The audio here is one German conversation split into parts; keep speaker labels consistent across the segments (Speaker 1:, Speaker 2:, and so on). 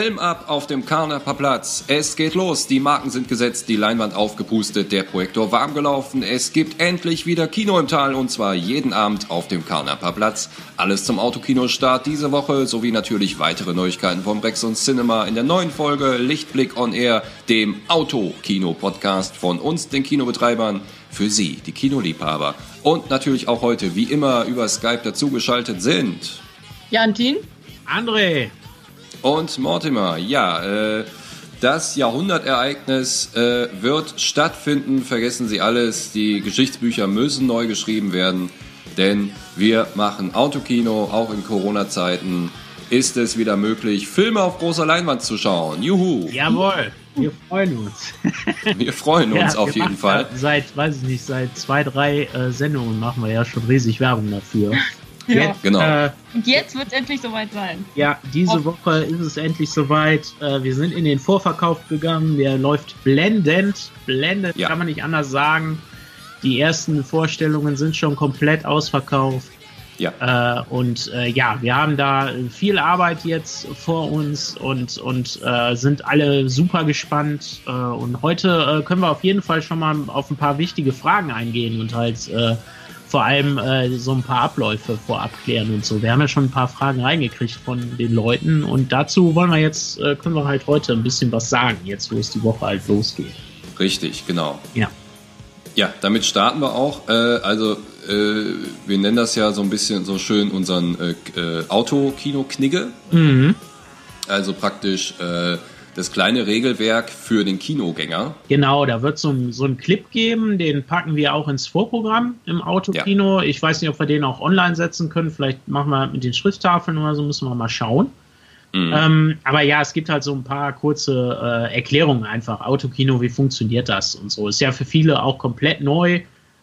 Speaker 1: Film ab auf dem Karnaper Platz. Es geht los, die Marken sind gesetzt, die Leinwand aufgepustet, der Projektor warm gelaufen. Es gibt endlich wieder Kino im Tal und zwar jeden Abend auf dem Karnaper Platz. Alles zum Autokinostart diese Woche sowie natürlich weitere Neuigkeiten vom Rex und Cinema in der neuen Folge Lichtblick on Air, dem Autokino-Podcast von uns, den Kinobetreibern, für Sie, die Kinoliebhaber. Und natürlich auch heute, wie immer, über Skype dazugeschaltet sind.
Speaker 2: Jantin.
Speaker 3: André.
Speaker 1: Und Mortimer, ja, äh, das Jahrhundertereignis äh, wird stattfinden. Vergessen Sie alles. Die Geschichtsbücher müssen neu geschrieben werden, denn wir machen Autokino. Auch in Corona-Zeiten ist es wieder möglich, Filme auf großer Leinwand zu schauen. Juhu!
Speaker 3: Jawohl, wir freuen uns.
Speaker 1: wir freuen uns
Speaker 3: ja,
Speaker 1: auf jeden Fall.
Speaker 3: Seit, weiß ich nicht, seit zwei, drei äh, Sendungen machen wir ja schon riesig Werbung dafür.
Speaker 2: Ja.
Speaker 1: Jetzt, genau. Äh,
Speaker 2: und jetzt wird es endlich soweit sein.
Speaker 3: Ja, diese Auf Woche ist es endlich soweit. Äh, wir sind in den Vorverkauf gegangen. Der läuft blendend. Blendend ja. kann man nicht anders sagen. Die ersten Vorstellungen sind schon komplett ausverkauft. Ja. Äh, und äh, ja, wir haben da viel Arbeit jetzt vor uns und, und äh, sind alle super gespannt. Äh, und heute können wir auf jeden Fall schon mal auf ein paar wichtige Fragen eingehen und halt vor allem äh, so ein paar Abläufe vorab klären und so. Wir haben ja schon ein paar Fragen reingekriegt von den Leuten und dazu wollen wir jetzt, äh, können wir halt heute ein bisschen was sagen, jetzt wo es die Woche halt losgeht.
Speaker 1: Richtig, genau.
Speaker 3: Ja.
Speaker 1: Ja, damit starten wir auch. Äh, also äh, wir nennen das ja so ein bisschen so schön unseren äh, äh, Autokino-Knigge.
Speaker 3: Mhm.
Speaker 1: Also praktisch äh, das kleine Regelwerk für den Kinogänger.
Speaker 3: Genau, da wird so so ein Clip geben, den packen wir auch ins Vorprogramm im Autokino. Ja. Ich weiß nicht, ob wir den auch online setzen können. Vielleicht machen wir mit den Schrifttafeln oder so, müssen wir mal schauen. Mhm. Ähm, aber ja, es gibt halt so ein paar kurze äh, Erklärungen einfach. Autokino, wie funktioniert das und so. Ist ja für viele auch komplett neu.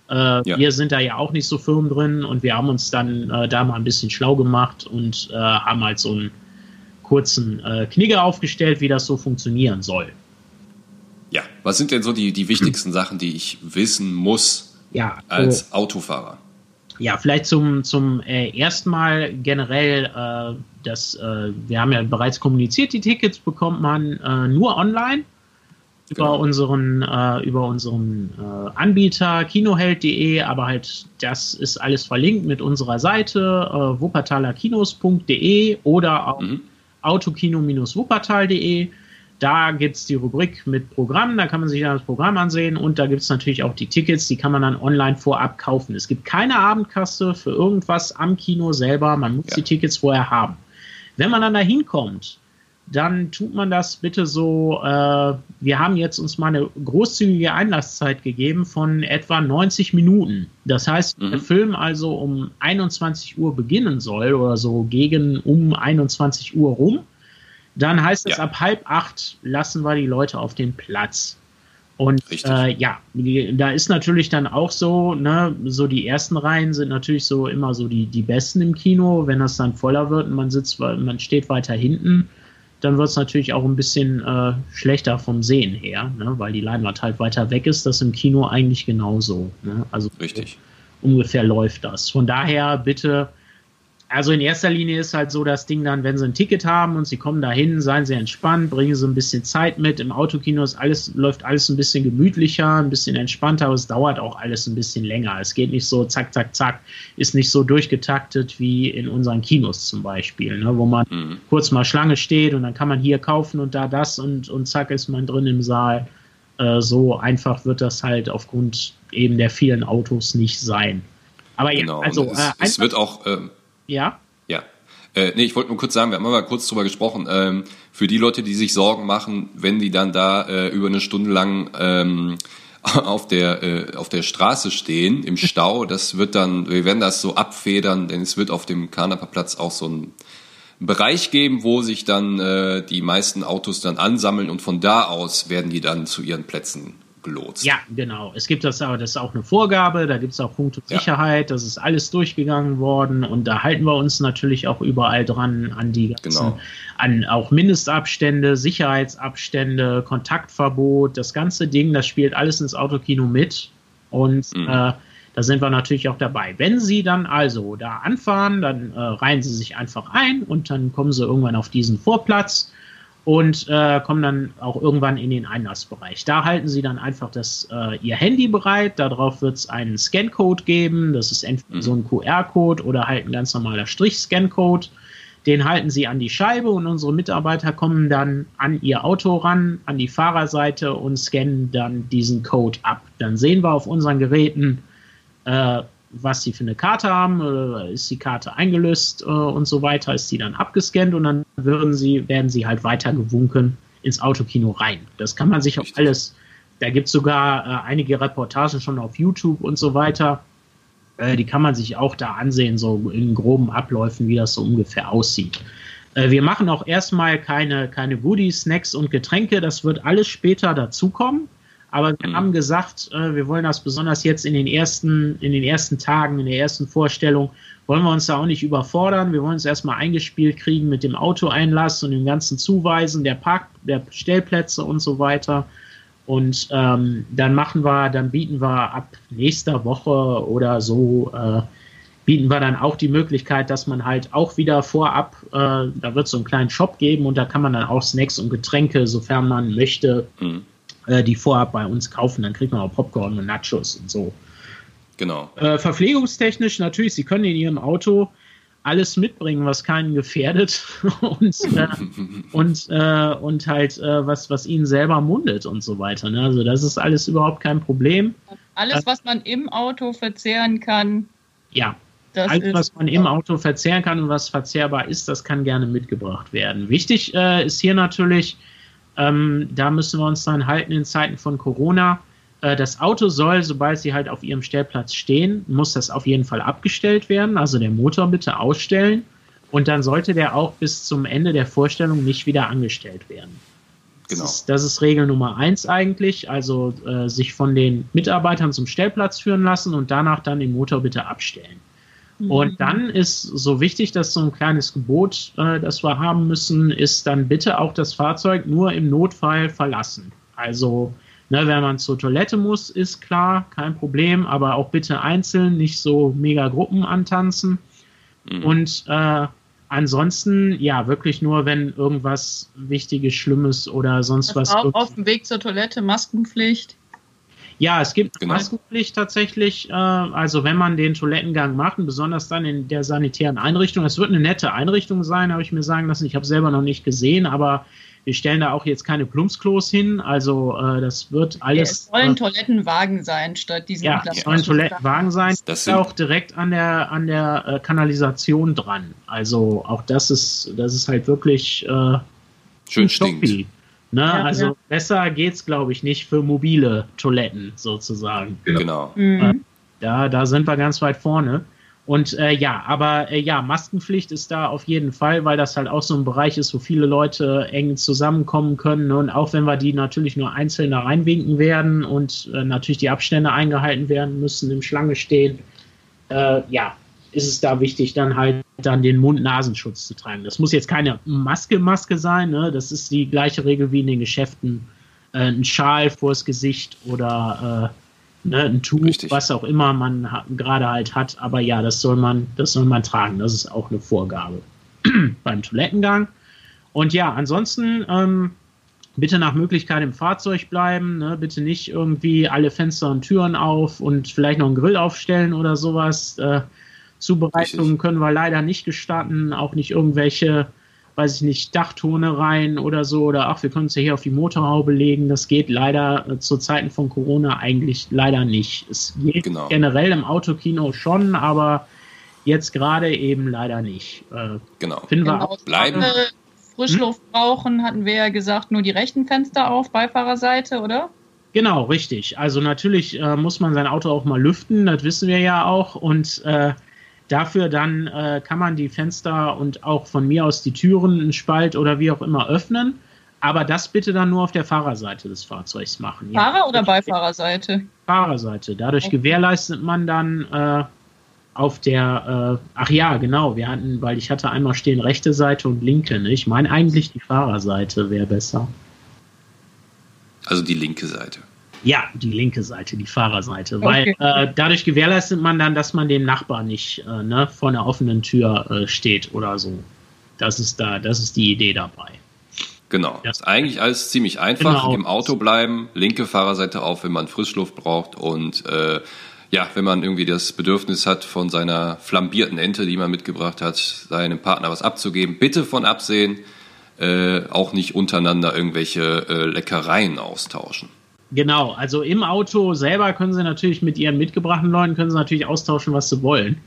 Speaker 3: Äh, ja. Wir sind da ja auch nicht so firm drin und wir haben uns dann äh, da mal ein bisschen schlau gemacht und äh, haben halt so ein kurzen äh, Knigge aufgestellt, wie das so funktionieren soll.
Speaker 1: Ja, was sind denn so die, die wichtigsten Sachen, die ich wissen muss
Speaker 3: ja,
Speaker 1: als so, Autofahrer?
Speaker 3: Ja, vielleicht zum, zum äh, ersten Mal generell, äh, das, äh, wir haben ja bereits kommuniziert, die Tickets bekommt man äh, nur online über genau. unseren, äh, über unseren äh, Anbieter kinoheld.de, aber halt das ist alles verlinkt mit unserer Seite wuppertalerkinos.de oder auch mhm autokino-wuppertal.de. Da gibt es die Rubrik mit Programm, da kann man sich dann das Programm ansehen und da gibt es natürlich auch die Tickets, die kann man dann online vorab kaufen. Es gibt keine Abendkasse für irgendwas am Kino selber, man muss ja. die Tickets vorher haben. Wenn man dann da hinkommt, dann tut man das bitte so, äh, wir haben jetzt uns mal eine großzügige Einlasszeit gegeben von etwa 90 Minuten. Das heißt, mhm. der Film also um 21 Uhr beginnen soll oder so gegen um 21 Uhr rum, dann heißt es, ja. ab halb acht lassen wir die Leute auf den Platz. Und äh, ja, da ist natürlich dann auch so, ne, so die ersten Reihen sind natürlich so immer so die, die besten im Kino. Wenn das dann voller wird und man sitzt, man steht weiter hinten, dann wird es natürlich auch ein bisschen äh, schlechter vom Sehen her, ne? weil die Leinwand halt weiter weg ist. Das im Kino eigentlich genauso. Ne? Also
Speaker 1: Richtig.
Speaker 3: ungefähr läuft das. Von daher bitte also in erster Linie ist halt so das Ding dann, wenn sie ein Ticket haben und sie kommen dahin, seien sie entspannt, bringen sie ein bisschen Zeit mit. Im Autokino ist alles, läuft alles ein bisschen gemütlicher, ein bisschen entspannter, aber es dauert auch alles ein bisschen länger. Es geht nicht so zack, zack, zack, ist nicht so durchgetaktet wie in unseren Kinos zum Beispiel, ne, wo man mhm. kurz mal Schlange steht und dann kann man hier kaufen und da das und, und zack ist man drin im Saal. Äh, so einfach wird das halt aufgrund eben der vielen Autos nicht sein. Aber ja,
Speaker 1: genau. also es, äh, es wird auch ähm
Speaker 3: ja.
Speaker 1: Ja. Äh, nee, ich wollte nur kurz sagen, wir haben mal kurz drüber gesprochen. Ähm, für die Leute, die sich Sorgen machen, wenn die dann da äh, über eine Stunde lang ähm, auf der äh, auf der Straße stehen im Stau, das wird dann, wir werden das so abfedern, denn es wird auf dem Kanaperplatz auch so ein Bereich geben, wo sich dann äh, die meisten Autos dann ansammeln und von da aus werden die dann zu ihren Plätzen gelotst.
Speaker 3: Ja, genau. Es gibt das aber, das ist auch eine Vorgabe, da gibt es auch Punkte ja. Sicherheit, das ist alles durchgegangen worden und da halten wir uns natürlich auch überall dran an die ganzen, genau. an auch Mindestabstände, Sicherheitsabstände, Kontaktverbot, das ganze Ding, das spielt alles ins Autokino mit und mhm. äh, da sind wir natürlich auch dabei. Wenn Sie dann also da anfahren, dann äh, reihen Sie sich einfach ein und dann kommen Sie irgendwann auf diesen Vorplatz und äh, kommen dann auch irgendwann in den Einlassbereich. Da halten sie dann einfach das, äh, ihr Handy bereit. Darauf wird es einen Scancode geben. Das ist entweder mhm. so ein QR-Code oder halt ein ganz normaler Strich-Scan-Code. Den halten sie an die Scheibe und unsere Mitarbeiter kommen dann an ihr Auto ran, an die Fahrerseite und scannen dann diesen Code ab. Dann sehen wir auf unseren Geräten, äh, was sie für eine Karte haben, äh, ist die Karte eingelöst äh, und so weiter, ist die dann abgescannt und dann würden sie, werden sie halt weiter gewunken ins Autokino rein. Das kann man sich auch alles, da gibt es sogar äh, einige Reportagen schon auf YouTube und so weiter. Äh, die kann man sich auch da ansehen, so in groben Abläufen, wie das so ungefähr aussieht. Äh, wir machen auch erstmal keine, keine Goodies, Snacks und Getränke, das wird alles später dazukommen. Aber wir mhm. haben gesagt, äh, wir wollen das besonders jetzt in den ersten, in den ersten Tagen, in der ersten Vorstellung, wollen wir uns da auch nicht überfordern. Wir wollen uns erstmal eingespielt kriegen mit dem Autoeinlass und dem ganzen Zuweisen der Park, der Stellplätze und so weiter. Und ähm, dann machen wir, dann bieten wir ab nächster Woche oder so, äh, bieten wir dann auch die Möglichkeit, dass man halt auch wieder vorab, äh, da wird es so einen kleinen Shop geben und da kann man dann auch Snacks und Getränke, sofern man möchte, mhm äh, die vorab bei uns kaufen. Dann kriegt man auch Popcorn und Nachos und so.
Speaker 1: Genau.
Speaker 3: Äh, verpflegungstechnisch natürlich, Sie können in Ihrem Auto alles mitbringen, was keinen gefährdet und, äh, und, äh, und halt äh, was, was ihnen selber mundet und so weiter. Ne? Also das ist alles überhaupt kein Problem.
Speaker 2: Alles, was man im Auto verzehren kann.
Speaker 3: Ja. alles, was man im Auto verzehren kann und was verzehrbar ist, das kann gerne mitgebracht werden. Wichtig äh, ist hier natürlich, ähm, da müssen wir uns dann halten in Zeiten von Corona. Äh, das Auto soll, sobald sie halt auf ihrem Stellplatz stehen, muss das auf jeden Fall abgestellt werden. Also der Motor bitte ausstellen. Und dann sollte der auch bis zum Ende der Vorstellung nicht wieder angestellt werden. Genau. Das ist, das ist Regel Nummer eins eigentlich. Also äh, sich von den Mitarbeitern zum Stellplatz führen lassen und danach dann den Motor bitte abstellen. Und mhm. dann ist so wichtig, dass so ein kleines Gebot, äh, das wir haben müssen, ist dann bitte auch das Fahrzeug nur im Notfall verlassen. Also, ne, wenn man zur Toilette muss, ist klar, kein Problem, aber auch bitte einzeln, nicht so mega Gruppen antanzen. Mhm. Und äh, ansonsten, ja, wirklich nur, wenn irgendwas Wichtiges, Schlimmes oder sonst das was.
Speaker 2: Auch auf dem Weg zur Toilette, Maskenpflicht.
Speaker 3: Ja, es gibt genau. Maskenpflicht tatsächlich. Äh, also wenn man den Toilettengang macht, und besonders dann in der sanitären Einrichtung. Es wird eine nette Einrichtung sein, habe ich mir sagen lassen. Ich habe selber noch nicht gesehen, aber wir stellen da auch jetzt keine Plumpsklos hin. Also äh, das wird alles. Ja, es
Speaker 2: sollen äh, Toilettenwagen sein statt diesen.
Speaker 3: Ja, es sollen Toilettenwagen sein. Das ist auch direkt an der an der äh, Kanalisation dran. Also auch das ist das ist halt wirklich äh,
Speaker 1: schön stinkt.
Speaker 3: Ne? Ja, also ja. besser geht's, glaube ich, nicht für mobile Toiletten sozusagen.
Speaker 1: Genau.
Speaker 3: Mhm. Äh, da, da sind wir ganz weit vorne. Und äh, ja, aber äh, ja, Maskenpflicht ist da auf jeden Fall, weil das halt auch so ein Bereich ist, wo viele Leute eng zusammenkommen können. Und auch wenn wir die natürlich nur einzeln da reinwinken werden und äh, natürlich die Abstände eingehalten werden müssen, im Schlange stehen, äh, ja, ist es da wichtig, dann halt dann den Mund-Nasenschutz zu tragen. Das muss jetzt keine Maske-Maske sein, ne? das ist die gleiche Regel wie in den Geschäften. Äh, ein Schal vors Gesicht oder äh, ne, ein Tuch, Richtig. was auch immer man gerade halt hat. Aber ja, das soll man, das soll man tragen. Das ist auch eine Vorgabe beim Toilettengang. Und ja, ansonsten ähm, bitte nach Möglichkeit im Fahrzeug bleiben. Ne? Bitte nicht irgendwie alle Fenster und Türen auf und vielleicht noch einen Grill aufstellen oder sowas. Äh, Zubereitungen können wir leider nicht gestatten, auch nicht irgendwelche, weiß ich nicht, Dachtone rein oder so, oder ach, wir können es ja hier auf die Motorhaube legen. Das geht leider äh, zu Zeiten von Corona eigentlich leider nicht. Es geht genau. generell im Autokino schon, aber jetzt gerade eben leider nicht.
Speaker 1: Äh, genau.
Speaker 2: Finden genau. wir bleiben. Frischluft hm? brauchen, hatten wir ja gesagt, nur die rechten Fenster auf, Beifahrerseite, oder?
Speaker 3: Genau, richtig. Also natürlich äh, muss man sein Auto auch mal lüften, das wissen wir ja auch. Und äh, Dafür dann äh, kann man die Fenster und auch von mir aus die Türen, einen Spalt oder wie auch immer öffnen. Aber das bitte dann nur auf der Fahrerseite des Fahrzeugs machen.
Speaker 2: Fahrer- ja. oder Beifahrerseite?
Speaker 3: Fahrerseite. Dadurch okay. gewährleistet man dann äh, auf der, äh, ach ja, genau, wir hatten, weil ich hatte einmal stehen rechte Seite und linke. Ne? Ich meine eigentlich die Fahrerseite wäre besser.
Speaker 1: Also die linke Seite.
Speaker 3: Ja, die linke Seite, die Fahrerseite, okay. weil äh, dadurch gewährleistet man dann, dass man dem Nachbar nicht äh, ne, vor einer offenen Tür äh, steht oder so. Das ist da, das ist die Idee dabei.
Speaker 1: Genau. Ja. Ist eigentlich alles ziemlich einfach. Genau. Im Auto bleiben, linke Fahrerseite auf, wenn man Frischluft braucht und äh, ja, wenn man irgendwie das Bedürfnis hat, von seiner flambierten Ente, die man mitgebracht hat, seinem Partner was abzugeben, bitte von absehen, äh, auch nicht untereinander irgendwelche äh, Leckereien austauschen.
Speaker 3: Genau, also im Auto selber können sie natürlich mit ihren mitgebrachten Leuten können sie natürlich austauschen, was sie wollen.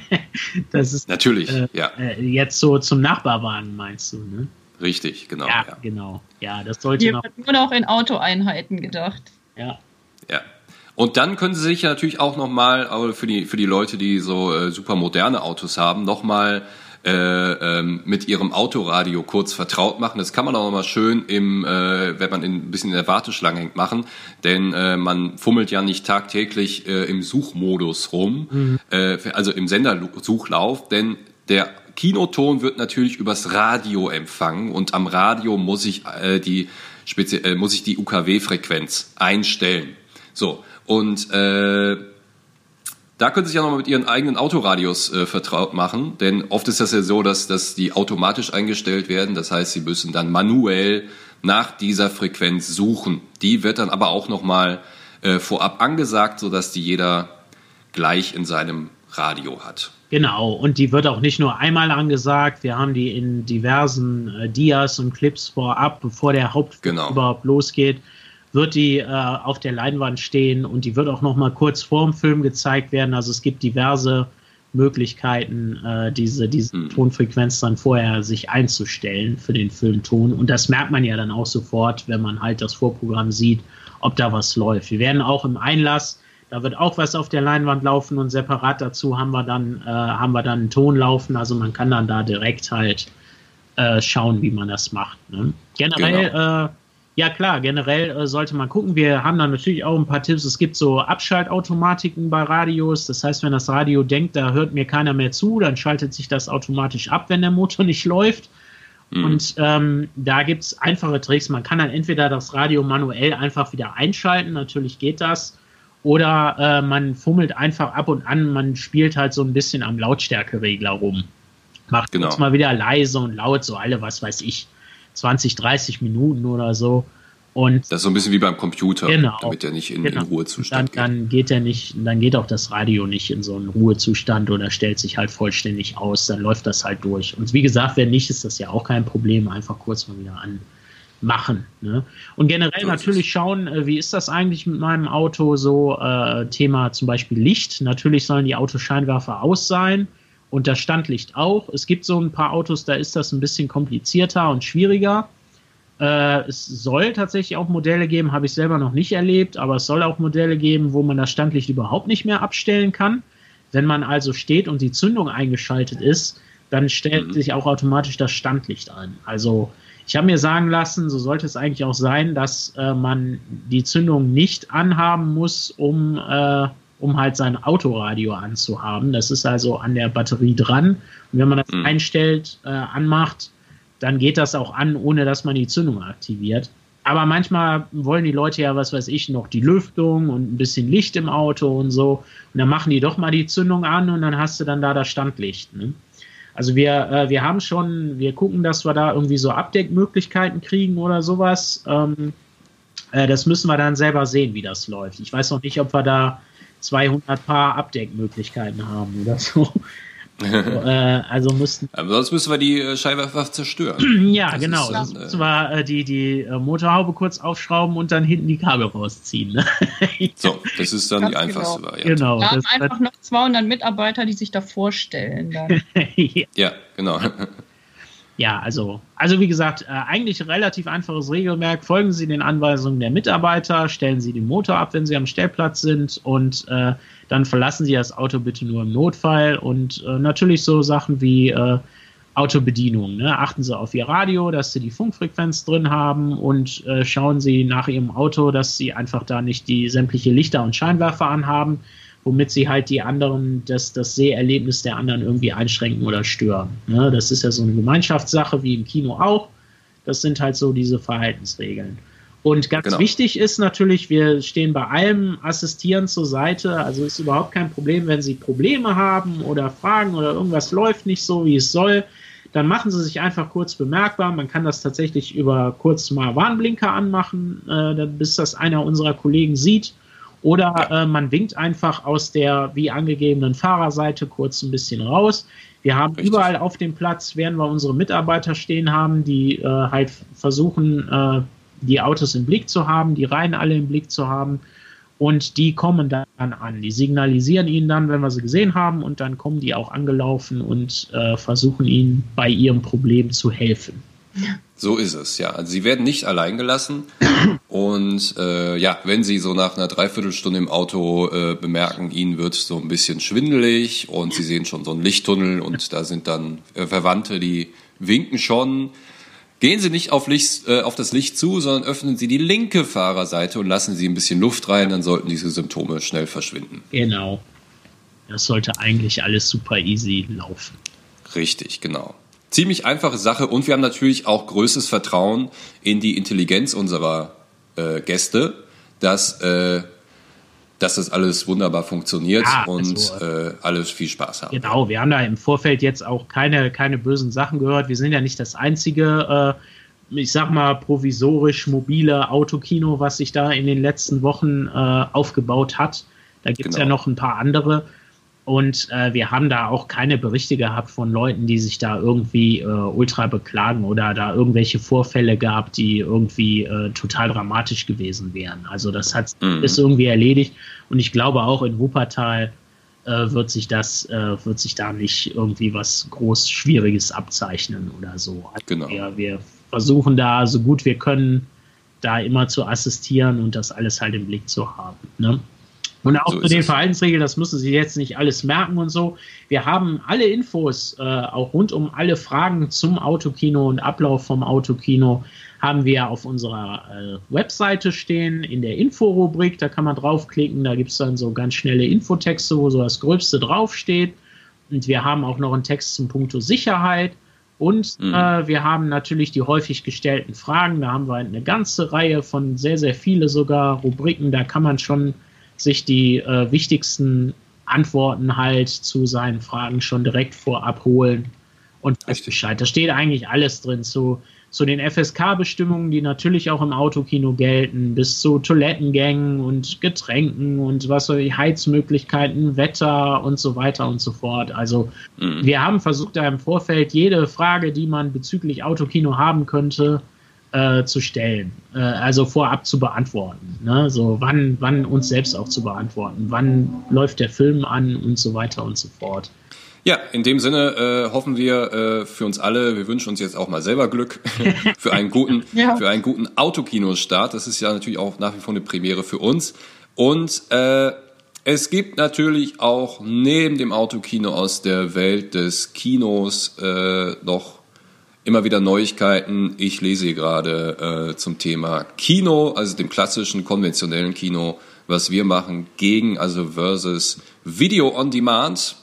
Speaker 1: das ist natürlich, äh, ja.
Speaker 3: Äh, jetzt so zum Nachbarwagen meinst du, ne?
Speaker 1: Richtig, genau.
Speaker 3: Ja, ja. genau. Ja, das sollte
Speaker 2: Hier noch. Wird nur noch in Autoeinheiten gedacht.
Speaker 3: Ja.
Speaker 1: Ja. Und dann können Sie sich ja natürlich auch nochmal, für die, für die Leute, die so äh, super moderne Autos haben, nochmal äh, ähm, mit ihrem Autoradio kurz vertraut machen. Das kann man auch nochmal schön im, äh, wenn man in, ein bisschen in der Warteschlange hängt, machen, denn äh, man fummelt ja nicht tagtäglich äh, im Suchmodus rum, mhm. äh, also im Sendersuchlauf, denn der Kinoton wird natürlich übers Radio empfangen und am Radio muss ich äh, die speziell äh, muss ich die UKW-Frequenz einstellen. So und äh, da können Sie sich ja nochmal mit Ihren eigenen Autoradios äh, vertraut machen, denn oft ist das ja so, dass, dass die automatisch eingestellt werden. Das heißt, Sie müssen dann manuell nach dieser Frequenz suchen. Die wird dann aber auch nochmal äh, vorab angesagt, sodass die jeder gleich in seinem Radio hat.
Speaker 3: Genau, und die wird auch nicht nur einmal angesagt, wir haben die in diversen äh, Dias und Clips vorab, bevor der Hauptfilm genau. überhaupt losgeht, wird die äh, auf der Leinwand stehen und die wird auch noch mal kurz vor dem Film gezeigt werden. Also es gibt diverse Möglichkeiten, äh, diese, diese mhm. Tonfrequenz dann vorher sich einzustellen für den Filmton. Und das merkt man ja dann auch sofort, wenn man halt das Vorprogramm sieht, ob da was läuft. Wir werden auch im Einlass da wird auch was auf der Leinwand laufen und separat dazu haben wir dann, äh, haben wir dann einen Ton laufen. Also man kann dann da direkt halt äh, schauen, wie man das macht. Ne? Generell, genau. Ja klar, generell äh, sollte man gucken. Wir haben da natürlich auch ein paar Tipps. Es gibt so Abschaltautomatiken bei Radios. Das heißt, wenn das Radio denkt, da hört mir keiner mehr zu, dann schaltet sich das automatisch ab, wenn der Motor nicht läuft. Mhm. Und ähm, da gibt es einfache Tricks. Man kann dann entweder das Radio manuell einfach wieder einschalten, natürlich geht das. Oder äh, man fummelt einfach ab und an, man spielt halt so ein bisschen am Lautstärkeregler rum. Macht genau. mal wieder leise und laut, so alle, was weiß ich, 20, 30 Minuten oder so. Und
Speaker 1: das ist so ein bisschen wie beim Computer,
Speaker 3: genau,
Speaker 1: damit er nicht in, genau. in Ruhezustand
Speaker 3: dann, geht. Dann geht er nicht, dann geht auch das Radio nicht in so einen Ruhezustand oder stellt sich halt vollständig aus, dann läuft das halt durch. Und wie gesagt, wenn nicht, ist das ja auch kein Problem, einfach kurz mal wieder an, machen. Ne? Und generell natürlich schauen, äh, wie ist das eigentlich mit meinem Auto so, äh, Thema zum Beispiel Licht. Natürlich sollen die Autoscheinwerfer aus sein und das Standlicht auch. Es gibt so ein paar Autos, da ist das ein bisschen komplizierter und schwieriger. Äh, es soll tatsächlich auch Modelle geben, habe ich selber noch nicht erlebt, aber es soll auch Modelle geben, wo man das Standlicht überhaupt nicht mehr abstellen kann. Wenn man also steht und die Zündung eingeschaltet ist, dann stellt mhm. sich auch automatisch das Standlicht ein. Also ich habe mir sagen lassen, so sollte es eigentlich auch sein, dass äh, man die Zündung nicht anhaben muss, um, äh, um halt sein Autoradio anzuhaben. Das ist also an der Batterie dran. Und wenn man das mhm. einstellt, äh, anmacht, dann geht das auch an, ohne dass man die Zündung aktiviert. Aber manchmal wollen die Leute ja, was weiß ich, noch die Lüftung und ein bisschen Licht im Auto und so. Und dann machen die doch mal die Zündung an und dann hast du dann da das Standlicht. Ne? Also wir, äh, wir haben schon, wir gucken, dass wir da irgendwie so Abdeckmöglichkeiten kriegen oder sowas. Ähm, äh, das müssen wir dann selber sehen, wie das läuft. Ich weiß noch nicht, ob wir da 200 Paar Abdeckmöglichkeiten haben oder so. äh, also müssten.
Speaker 1: Aber sonst müssen wir die äh, Scheinwerfer zerstören.
Speaker 3: ja, das genau. Dann, müssen wir äh, die, die äh, Motorhaube kurz aufschrauben und dann hinten die Kabel rausziehen. Ne?
Speaker 1: so, das ist dann Ganz die einfachste genau.
Speaker 2: Variante. Genau. Wir haben einfach noch 200 Mitarbeiter, die sich da vorstellen.
Speaker 1: ja. ja, genau.
Speaker 3: Ja, also, also wie gesagt, äh, eigentlich relativ einfaches Regelwerk. Folgen Sie den Anweisungen der Mitarbeiter, stellen Sie den Motor ab, wenn Sie am Stellplatz sind und äh, dann verlassen Sie das Auto bitte nur im Notfall und äh, natürlich so Sachen wie äh, Autobedienung. Ne? Achten Sie auf Ihr Radio, dass Sie die Funkfrequenz drin haben und äh, schauen Sie nach Ihrem Auto, dass Sie einfach da nicht die sämtliche Lichter und Scheinwerfer anhaben womit sie halt die anderen, das, das Seherlebnis der anderen irgendwie einschränken oder stören. Ne? Das ist ja so eine Gemeinschaftssache wie im Kino auch. Das sind halt so diese Verhaltensregeln. Und ganz genau. wichtig ist natürlich, wir stehen bei allem Assistieren zur Seite. Also ist überhaupt kein Problem, wenn Sie Probleme haben oder Fragen oder irgendwas läuft nicht so, wie es soll. dann machen sie sich einfach kurz bemerkbar. Man kann das tatsächlich über kurz mal Warnblinker anmachen, äh, bis das einer unserer Kollegen sieht. Oder äh, man winkt einfach aus der wie angegebenen Fahrerseite kurz ein bisschen raus. Wir haben Richtig. überall auf dem Platz, werden wir unsere Mitarbeiter stehen haben, die äh, halt versuchen, äh, die Autos im Blick zu haben, die Reihen alle im Blick zu haben. Und die kommen dann an. Die signalisieren ihnen dann, wenn wir sie gesehen haben, und dann kommen die auch angelaufen und äh, versuchen ihnen bei ihrem Problem zu helfen.
Speaker 1: So ist es, ja. Also sie werden nicht allein gelassen. Und äh, ja, wenn sie so nach einer Dreiviertelstunde im Auto äh, bemerken, ihnen wird so ein bisschen schwindelig und sie sehen schon so einen Lichttunnel und da sind dann äh, Verwandte, die winken schon. Gehen Sie nicht auf, Licht, äh, auf das Licht zu, sondern öffnen Sie die linke Fahrerseite und lassen Sie ein bisschen Luft rein, dann sollten diese Symptome schnell verschwinden.
Speaker 3: Genau. Das sollte eigentlich alles super easy laufen.
Speaker 1: Richtig, genau ziemlich einfache Sache und wir haben natürlich auch größtes Vertrauen in die Intelligenz unserer äh, Gäste, dass, äh, dass das alles wunderbar funktioniert ja, und also, äh, alles viel Spaß haben.
Speaker 3: Genau, wir haben da im Vorfeld jetzt auch keine, keine bösen Sachen gehört. Wir sind ja nicht das einzige, äh, ich sag mal, provisorisch mobile Autokino, was sich da in den letzten Wochen äh, aufgebaut hat. Da gibt es genau. ja noch ein paar andere. Und äh, wir haben da auch keine Berichte gehabt von Leuten, die sich da irgendwie äh, ultra beklagen oder da irgendwelche Vorfälle gab, die irgendwie äh, total dramatisch gewesen wären. Also das hat mhm. ist irgendwie erledigt. Und ich glaube auch in Wuppertal äh, wird sich das, äh, wird sich da nicht irgendwie was groß Schwieriges abzeichnen oder so. Also genau. Wir, wir versuchen da so gut wir können, da immer zu assistieren und das alles halt im Blick zu haben. Ne? Und auch so zu den Verhaltensregeln, das müssen Sie jetzt nicht alles merken und so. Wir haben alle Infos, äh, auch rund um alle Fragen zum Autokino und Ablauf vom Autokino, haben wir auf unserer äh, Webseite stehen, in der Inforubrik. Da kann man draufklicken, da gibt es dann so ganz schnelle Infotexte, wo so das Gröbste draufsteht. Und wir haben auch noch einen Text zum Punkto Sicherheit. Und mhm. äh, wir haben natürlich die häufig gestellten Fragen. Da haben wir eine ganze Reihe von sehr, sehr viele sogar Rubriken. Da kann man schon sich die äh, wichtigsten Antworten halt zu seinen Fragen schon direkt vorab holen und weiß Bescheid. Da steht eigentlich alles drin zu, zu den FSK-Bestimmungen, die natürlich auch im Autokino gelten, bis zu Toilettengängen und Getränken und was soll ich, Heizmöglichkeiten, Wetter und so weiter und so fort. Also mhm. wir haben versucht, da im Vorfeld jede Frage, die man bezüglich Autokino haben könnte, äh, zu stellen, äh, also vorab zu beantworten. Ne? So wann, wann uns selbst auch zu beantworten, wann läuft der Film an und so weiter und so fort.
Speaker 1: Ja, in dem Sinne äh, hoffen wir äh, für uns alle, wir wünschen uns jetzt auch mal selber Glück für einen guten, ja. für einen guten Autokinostart. Das ist ja natürlich auch nach wie vor eine Premiere für uns. Und äh, es gibt natürlich auch neben dem Autokino aus der Welt des Kinos äh, noch immer wieder Neuigkeiten. Ich lese hier gerade äh, zum Thema Kino, also dem klassischen, konventionellen Kino, was wir machen, gegen, also versus Video on Demand.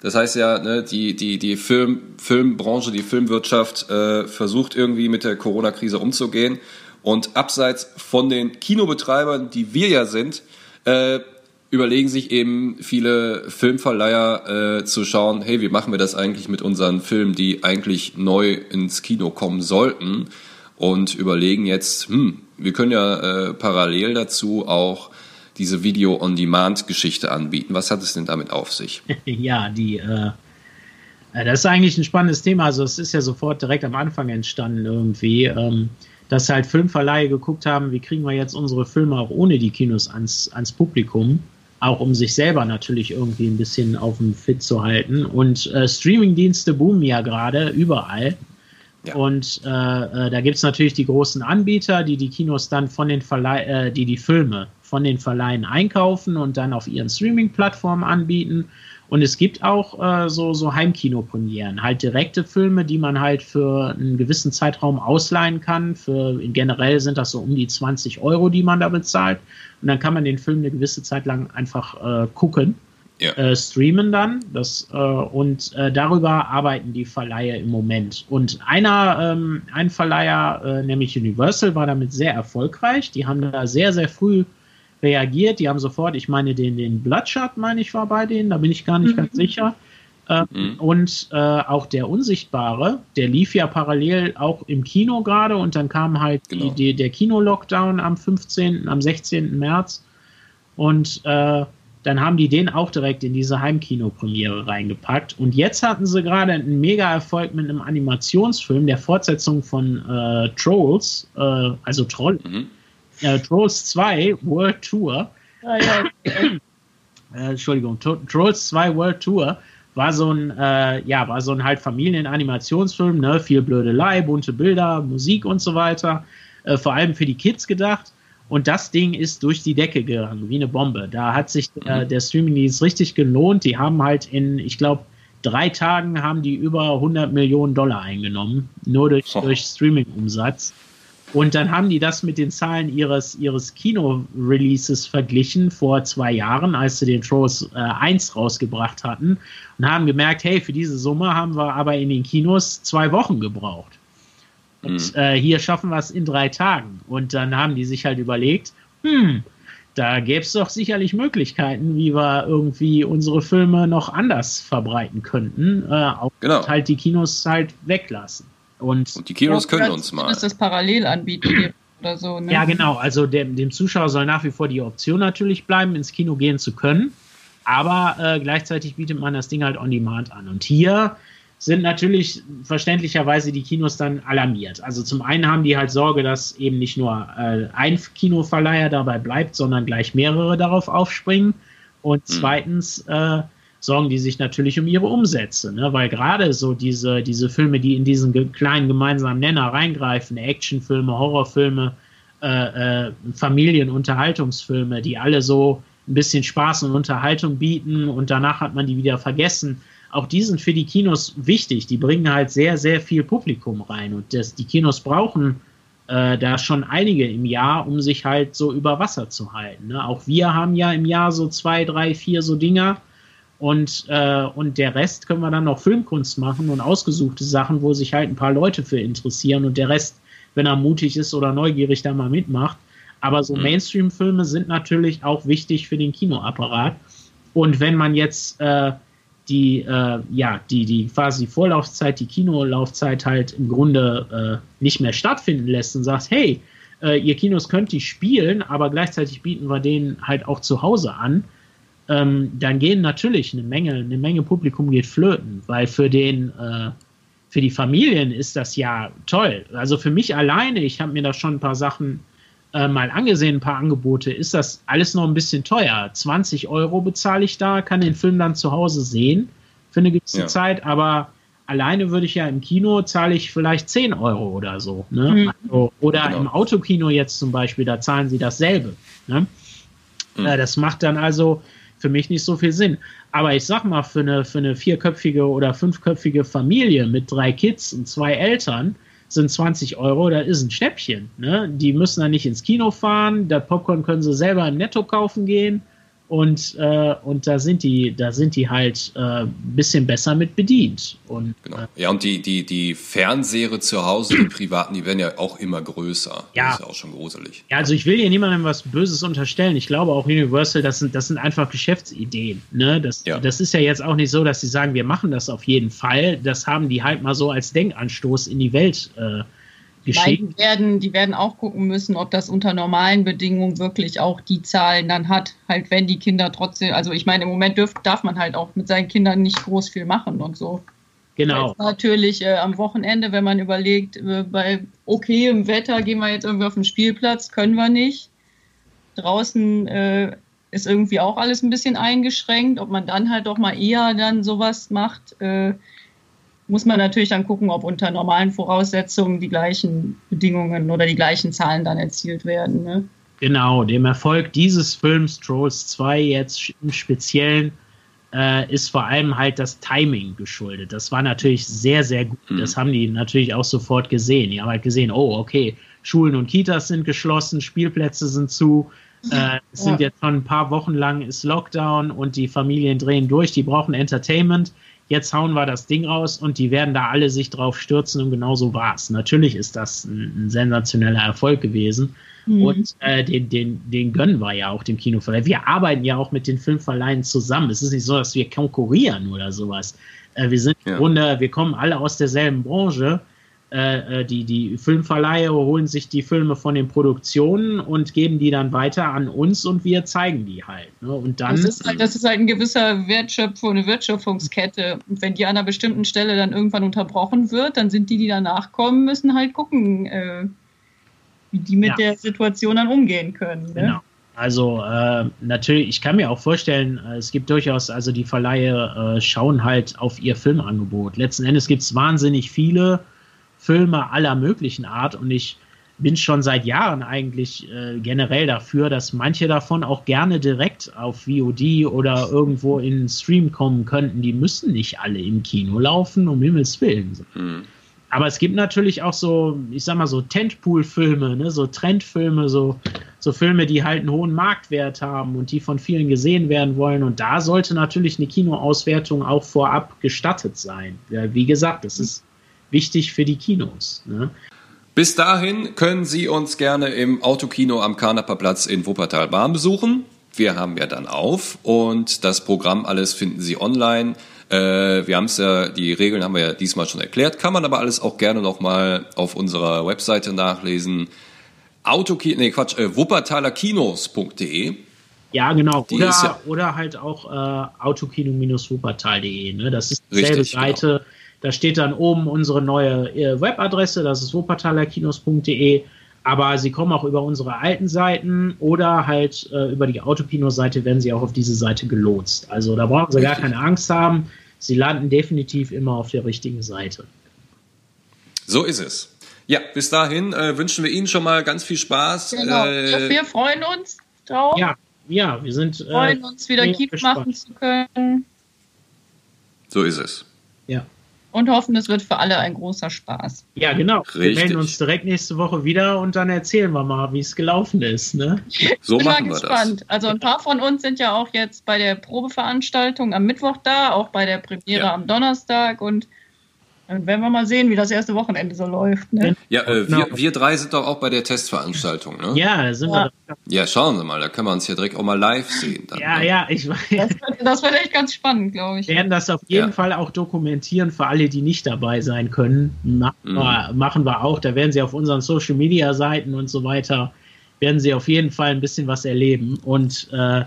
Speaker 1: Das heißt ja, ne, die, die, die Film, Filmbranche, die Filmwirtschaft äh, versucht irgendwie mit der Corona-Krise umzugehen. Und abseits von den Kinobetreibern, die wir ja sind, äh, überlegen sich eben viele Filmverleiher äh, zu schauen, hey, wie machen wir das eigentlich mit unseren Filmen, die eigentlich neu ins Kino kommen sollten und überlegen jetzt, hm, wir können ja äh, parallel dazu auch diese Video-on-Demand-Geschichte anbieten. Was hat es denn damit auf sich?
Speaker 3: ja, die, äh, äh, das ist eigentlich ein spannendes Thema. Also es ist ja sofort direkt am Anfang entstanden irgendwie. Ähm, dass halt Filmverleihe geguckt haben, wie kriegen wir jetzt unsere Filme auch ohne die Kinos ans, ans Publikum auch um sich selber natürlich irgendwie ein bisschen auf dem Fit zu halten. Und äh, Streamingdienste boomen ja gerade überall. Ja. Und äh, äh, da gibt es natürlich die großen Anbieter, die die Kinos dann von den Verleih äh, die die Filme von den Verleihen einkaufen und dann auf ihren Streaming-Plattformen anbieten. Und es gibt auch äh, so, so Heimkino-Premieren, halt direkte Filme, die man halt für einen gewissen Zeitraum ausleihen kann. Für generell sind das so um die 20 Euro, die man da bezahlt. Und dann kann man den Film eine gewisse Zeit lang einfach äh, gucken, ja. äh, streamen dann. Das, äh, und äh, darüber arbeiten die Verleiher im Moment. Und einer, ähm, ein Verleiher, äh, nämlich Universal, war damit sehr erfolgreich. Die haben da sehr, sehr früh reagiert. Die haben sofort, ich meine, den, den Bloodshot, meine ich, war bei denen, da bin ich gar nicht mhm. ganz sicher. Äh, mhm. Und äh, auch der Unsichtbare, der lief ja parallel auch im Kino gerade und dann kam halt genau. die, die, der Kino-Lockdown am 15., am 16. März und äh, dann haben die den auch direkt in diese Heimkino-Premiere reingepackt. Und jetzt hatten sie gerade einen Mega-Erfolg mit einem Animationsfilm, der Fortsetzung von äh, Trolls, äh, also Troll, mhm. Äh, Trolls 2 World Tour. Ah, ja. Äh, Entschuldigung, Trolls 2 World Tour war so ein, äh, ja, war so ein halt Familienanimationsfilm, ne, viel Blödelei, bunte Bilder, Musik und so weiter, äh, vor allem für die Kids gedacht. Und das Ding ist durch die Decke gegangen, wie eine Bombe. Da hat sich äh, der Streaming-Dienst richtig gelohnt. Die haben halt in, ich glaube, drei Tagen haben die über 100 Millionen Dollar eingenommen, nur durch, durch Streaming-Umsatz. Und dann haben die das mit den Zahlen ihres, ihres Kino-Releases verglichen vor zwei Jahren, als sie den Trolls äh, 1 rausgebracht hatten und haben gemerkt, hey, für diese Summe haben wir aber in den Kinos zwei Wochen gebraucht. Und mhm. äh, hier schaffen wir es in drei Tagen. Und dann haben die sich halt überlegt, hm, da gäbe es doch sicherlich Möglichkeiten, wie wir irgendwie unsere Filme noch anders verbreiten könnten. Äh, auch genau. halt die Kinos halt weglassen. Und,
Speaker 1: und die Kinos ja, können uns mal.
Speaker 2: das parallel anbieten oder so. Ne?
Speaker 3: Ja, genau. Also dem, dem Zuschauer soll nach wie vor die Option natürlich bleiben, ins Kino gehen zu können. Aber äh, gleichzeitig bietet man das Ding halt on demand an. Und hier sind natürlich verständlicherweise die Kinos dann alarmiert. Also zum einen haben die halt Sorge, dass eben nicht nur äh, ein Kinoverleiher dabei bleibt, sondern gleich mehrere darauf aufspringen. Und hm. zweitens äh, sorgen die sich natürlich um ihre Umsätze, ne? weil gerade so diese, diese Filme, die in diesen kleinen gemeinsamen Nenner reingreifen, Actionfilme, Horrorfilme, äh, äh, Familienunterhaltungsfilme, die alle so ein bisschen Spaß und Unterhaltung bieten und danach hat man die wieder vergessen auch die sind für die Kinos wichtig. Die bringen halt sehr, sehr viel Publikum rein. Und das, die Kinos brauchen äh, da schon einige im Jahr, um sich halt so über Wasser zu halten. Ne? Auch wir haben ja im Jahr so zwei, drei, vier so Dinger. Und, äh, und der Rest können wir dann noch Filmkunst machen und ausgesuchte Sachen, wo sich halt ein paar Leute für interessieren. Und der Rest, wenn er mutig ist oder neugierig da mal mitmacht. Aber so mhm. Mainstream-Filme sind natürlich auch wichtig für den Kinoapparat. Und wenn man jetzt äh, die, äh, ja, die, die quasi Vorlaufzeit, die Kinolaufzeit halt im Grunde äh, nicht mehr stattfinden lässt und sagt, hey, äh, ihr Kinos könnt die spielen, aber gleichzeitig bieten wir denen halt auch zu Hause an, ähm, dann gehen natürlich eine Menge, eine Menge Publikum geht flöten, weil für den, äh, für die Familien ist das ja toll. Also für mich alleine, ich habe mir da schon ein paar Sachen äh, mal angesehen, ein paar Angebote, ist das alles noch ein bisschen teuer. 20 Euro bezahle ich da, kann den Film dann zu Hause sehen für eine gewisse ja. Zeit, aber alleine würde ich ja im Kino zahle ich vielleicht 10 Euro oder so. Ne? Mhm. Also, oder genau. im Autokino jetzt zum Beispiel, da zahlen sie dasselbe. Ne? Mhm. Äh, das macht dann also für mich nicht so viel Sinn. Aber ich sag mal, für eine, für eine vierköpfige oder fünfköpfige Familie mit drei Kids und zwei Eltern, sind 20 Euro, das ist ein Schnäppchen. Ne? Die müssen dann nicht ins Kino fahren, das Popcorn können sie selber im Netto kaufen gehen und, äh, und da sind die, da sind die halt ein äh, bisschen besser mit bedient. Und,
Speaker 1: genau. Äh, ja, und die, die, die Fernseher zu Hause, die privaten, die werden ja auch immer größer.
Speaker 3: Ja.
Speaker 1: Das ist ja auch schon gruselig.
Speaker 3: Ja, also ich will hier niemandem was Böses unterstellen. Ich glaube auch Universal, das sind, das sind einfach Geschäftsideen. Ne? Das, ja. das ist ja jetzt auch nicht so, dass sie sagen, wir machen das auf jeden Fall. Das haben die halt mal so als Denkanstoß in die Welt äh, geschehen.
Speaker 2: Die werden, die werden auch gucken müssen, ob das unter normalen Bedingungen wirklich auch die Zahlen dann hat. Halt, wenn die Kinder trotzdem, also ich meine, im Moment dürf, darf man halt auch mit seinen Kindern nicht groß viel machen und so.
Speaker 3: Genau.
Speaker 2: Jetzt natürlich äh, am Wochenende, wenn man überlegt, äh, bei okayem Wetter gehen wir jetzt irgendwie auf den Spielplatz, können wir nicht. Draußen äh, ist irgendwie auch alles ein bisschen eingeschränkt, ob man dann halt doch mal eher dann sowas macht. Äh, muss man natürlich dann gucken, ob unter normalen Voraussetzungen die gleichen Bedingungen oder die gleichen Zahlen dann erzielt werden. Ne?
Speaker 3: Genau, dem Erfolg dieses Films Trolls 2 jetzt im Speziellen äh, ist vor allem halt das Timing geschuldet. Das war natürlich sehr, sehr gut. Mhm. Das haben die natürlich auch sofort gesehen. Die haben halt gesehen, oh, okay, Schulen und Kitas sind geschlossen, Spielplätze sind zu. Äh, es sind ja. jetzt schon ein paar Wochen lang ist Lockdown und die Familien drehen durch, die brauchen Entertainment jetzt hauen wir das Ding raus und die werden da alle sich drauf stürzen und genau so war es. Natürlich ist das ein, ein sensationeller Erfolg gewesen mhm. und äh, den, den, den gönnen wir ja auch dem Kinoverleih. Wir arbeiten ja auch mit den Filmverleihen zusammen. Es ist nicht so, dass wir konkurrieren oder sowas. Äh, wir sind ja. im Grunde, wir kommen alle aus derselben Branche äh, äh, die, die Filmverleihe holen sich die Filme von den Produktionen und geben die dann weiter an uns und wir zeigen die halt. Ne? Und dann,
Speaker 2: das, ist halt, das ist halt ein gewisser Wertschöpfung, eine Wertschöpfungskette. Und wenn die an einer bestimmten Stelle dann irgendwann unterbrochen wird, dann sind die, die danach kommen, müssen halt gucken, äh, wie die mit ja. der Situation dann umgehen können. Ne? Genau.
Speaker 3: Also äh, natürlich, ich kann mir auch vorstellen, äh, es gibt durchaus, also die Verleihe schauen halt auf ihr Filmangebot. Letzten Endes gibt es wahnsinnig viele Filme aller möglichen Art und ich bin schon seit Jahren eigentlich äh, generell dafür, dass manche davon auch gerne direkt auf VOD oder irgendwo in den Stream kommen könnten. Die müssen nicht alle im Kino laufen, um Himmels Willen. Mhm. Aber es gibt natürlich auch so, ich sag mal so Tentpool-Filme, ne, so Trendfilme, so, so Filme, die halt einen hohen Marktwert haben und die von vielen gesehen werden wollen. Und da sollte natürlich eine Kinoauswertung auch vorab gestattet sein. Ja, wie gesagt, das ist wichtig für die Kinos. Ne?
Speaker 1: Bis dahin können Sie uns gerne im Autokino am Karnaperplatz in Wuppertal-Bahn besuchen. Wir haben ja dann auf und das Programm alles finden Sie online. Äh, wir haben es ja, die Regeln haben wir ja diesmal schon erklärt, kann man aber alles auch gerne nochmal auf unserer Webseite nachlesen. Autokino, nee, Quatsch, äh, wuppertalerkinos.de.
Speaker 3: Ja, genau. oder, ja oder halt auch äh, autokino-wuppertal.de. Ne? Das ist dieselbe Richtig, Seite. Genau da steht dann oben unsere neue äh, Webadresse, das ist wuppertalerkinos.de. Aber Sie kommen auch über unsere alten Seiten oder halt äh, über die Autokino-Seite werden Sie auch auf diese Seite gelotst. Also da brauchen Sie Richtig. gar keine Angst haben. Sie landen definitiv immer auf der richtigen Seite.
Speaker 1: So ist es. Ja, bis dahin äh, wünschen wir Ihnen schon mal ganz viel Spaß.
Speaker 2: Genau. Äh, wir freuen uns drauf.
Speaker 3: Ja, ja wir sind.
Speaker 2: Wir freuen uns wieder Keep machen zu können.
Speaker 1: So ist es.
Speaker 3: Ja
Speaker 2: und hoffen, es wird für alle ein großer Spaß.
Speaker 3: Ja, genau. Richtig. Wir melden uns direkt nächste Woche wieder und dann erzählen wir mal, wie es gelaufen ist. Ne?
Speaker 1: So ich bin machen wir gespannt.
Speaker 2: das. Also ein paar von uns sind ja auch jetzt bei der Probeveranstaltung am Mittwoch da, auch bei der Premiere ja. am Donnerstag und dann werden wir mal sehen, wie das erste Wochenende so läuft. Ne?
Speaker 1: Ja, äh, wir, genau. wir drei sind doch auch bei der Testveranstaltung, ne?
Speaker 3: Ja, sind
Speaker 1: ja. wir. Ja, schauen Sie mal, da können wir uns ja direkt auch mal live sehen. Dann,
Speaker 3: ja, ne? ja, ich weiß.
Speaker 2: Das, das wird echt ganz spannend, glaube ich.
Speaker 3: Wir werden das auf jeden ja. Fall auch dokumentieren für alle, die nicht dabei sein können. Machen, mhm. wir, machen wir auch. Da werden Sie auf unseren Social Media Seiten und so weiter, werden Sie auf jeden Fall ein bisschen was erleben. Und äh,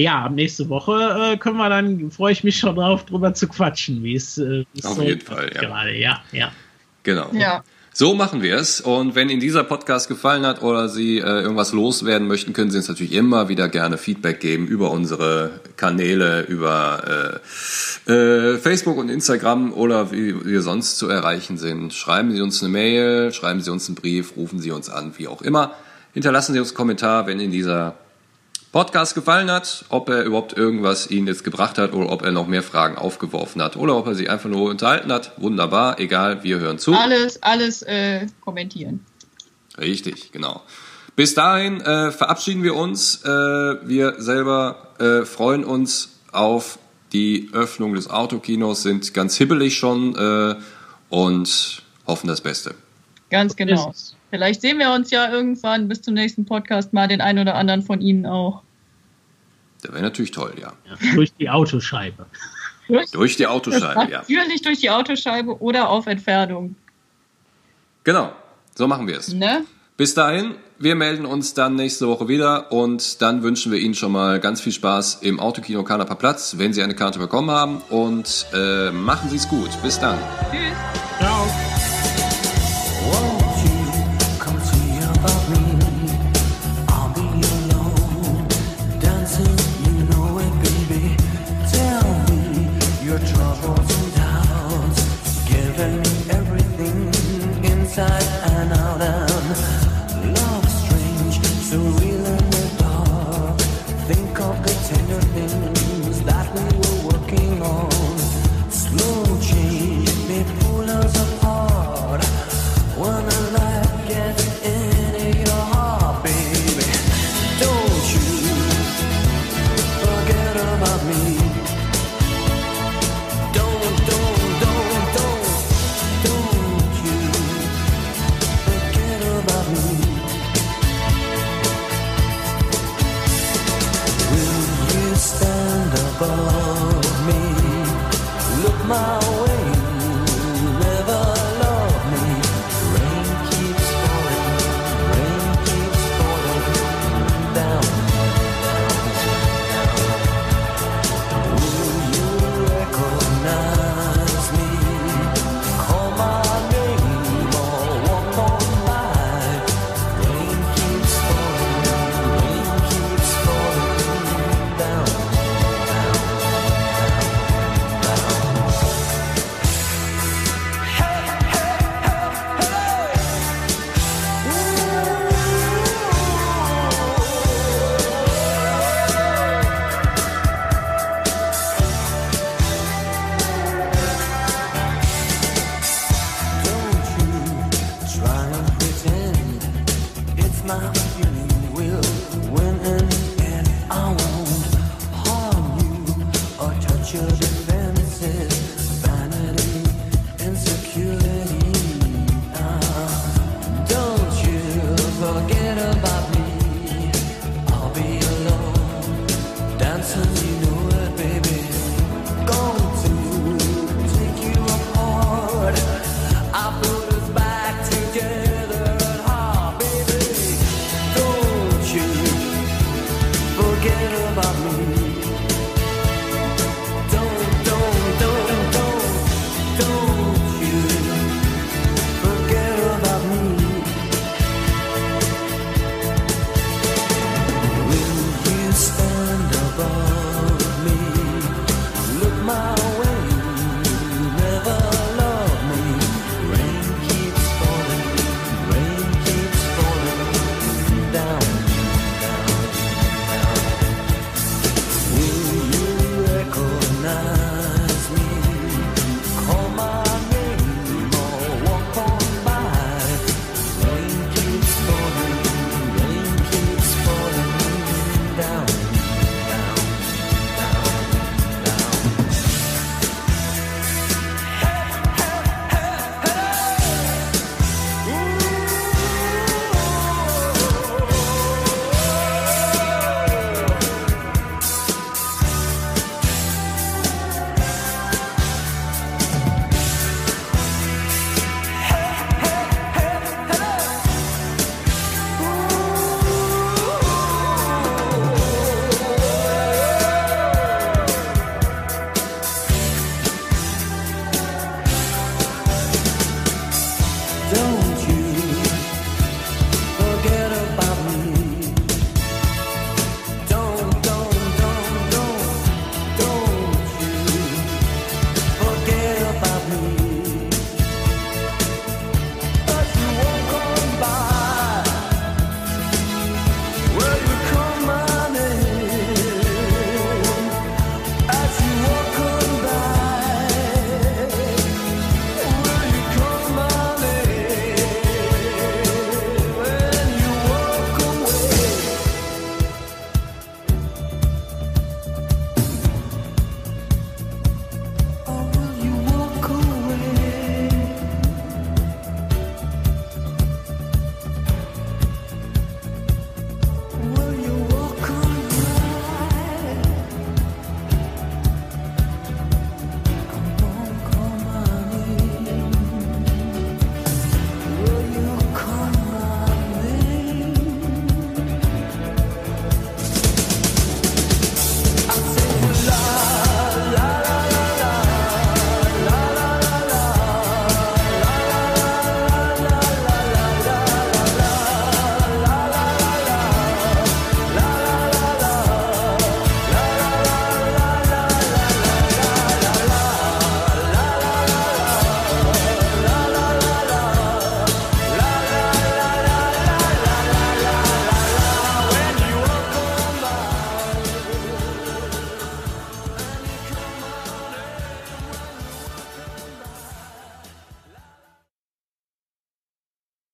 Speaker 3: ja, nächste Woche äh, können wir dann, freue ich mich schon drauf, drüber zu quatschen, wie es äh,
Speaker 1: Auf so jeden Fall,
Speaker 3: ja. gerade, ja, ja.
Speaker 1: Genau.
Speaker 2: Ja.
Speaker 1: So machen wir es. Und wenn Ihnen dieser Podcast gefallen hat oder Sie äh, irgendwas loswerden möchten, können Sie uns natürlich immer wieder gerne Feedback geben über unsere Kanäle, über äh, äh, Facebook und Instagram oder wie wir sonst zu erreichen sind. Schreiben Sie uns eine Mail, schreiben Sie uns einen Brief, rufen Sie uns an, wie auch immer. Hinterlassen Sie uns einen Kommentar, wenn Ihnen dieser Podcast gefallen hat, ob er überhaupt irgendwas Ihnen jetzt gebracht hat oder ob er noch mehr Fragen aufgeworfen hat oder ob er sich einfach nur unterhalten hat. Wunderbar, egal, wir hören zu.
Speaker 2: Alles, alles äh, kommentieren.
Speaker 1: Richtig, genau. Bis dahin äh, verabschieden wir uns. Äh, wir selber äh, freuen uns auf die Öffnung des Autokinos, sind ganz hibbelig schon äh, und hoffen das Beste.
Speaker 2: Ganz genau. Vielleicht sehen wir uns ja irgendwann bis zum nächsten Podcast mal den einen oder anderen von Ihnen auch.
Speaker 1: Das wäre natürlich toll, ja.
Speaker 3: ja. Durch die Autoscheibe.
Speaker 1: Durch, durch die Autoscheibe,
Speaker 2: ja. Natürlich durch die Autoscheibe oder auf Entfernung.
Speaker 1: Genau, so machen wir es.
Speaker 2: Ne?
Speaker 1: Bis dahin, wir melden uns dann nächste Woche wieder und dann wünschen wir Ihnen schon mal ganz viel Spaß im Autokino Kanapa Platz, wenn Sie eine Karte bekommen haben und äh, machen Sie es gut. Bis dann.
Speaker 2: Tschüss. Ciao.